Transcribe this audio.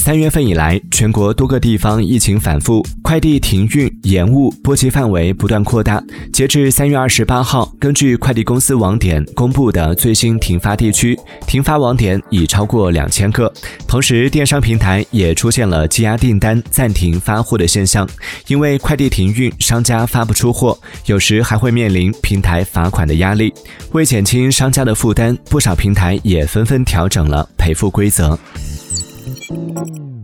三月份以来，全国多个地方疫情反复，快递停运延误，波及范围不断扩大。截至三月二十八号，根据快递公司网点公布的最新停发地区，停发网点已超过两千个。同时，电商平台也出现了积压订单、暂停发货的现象。因为快递停运，商家发不出货，有时还会面临平台罚款的压力。为减轻商家的负担，不少平台也纷纷调整了赔付规则。Música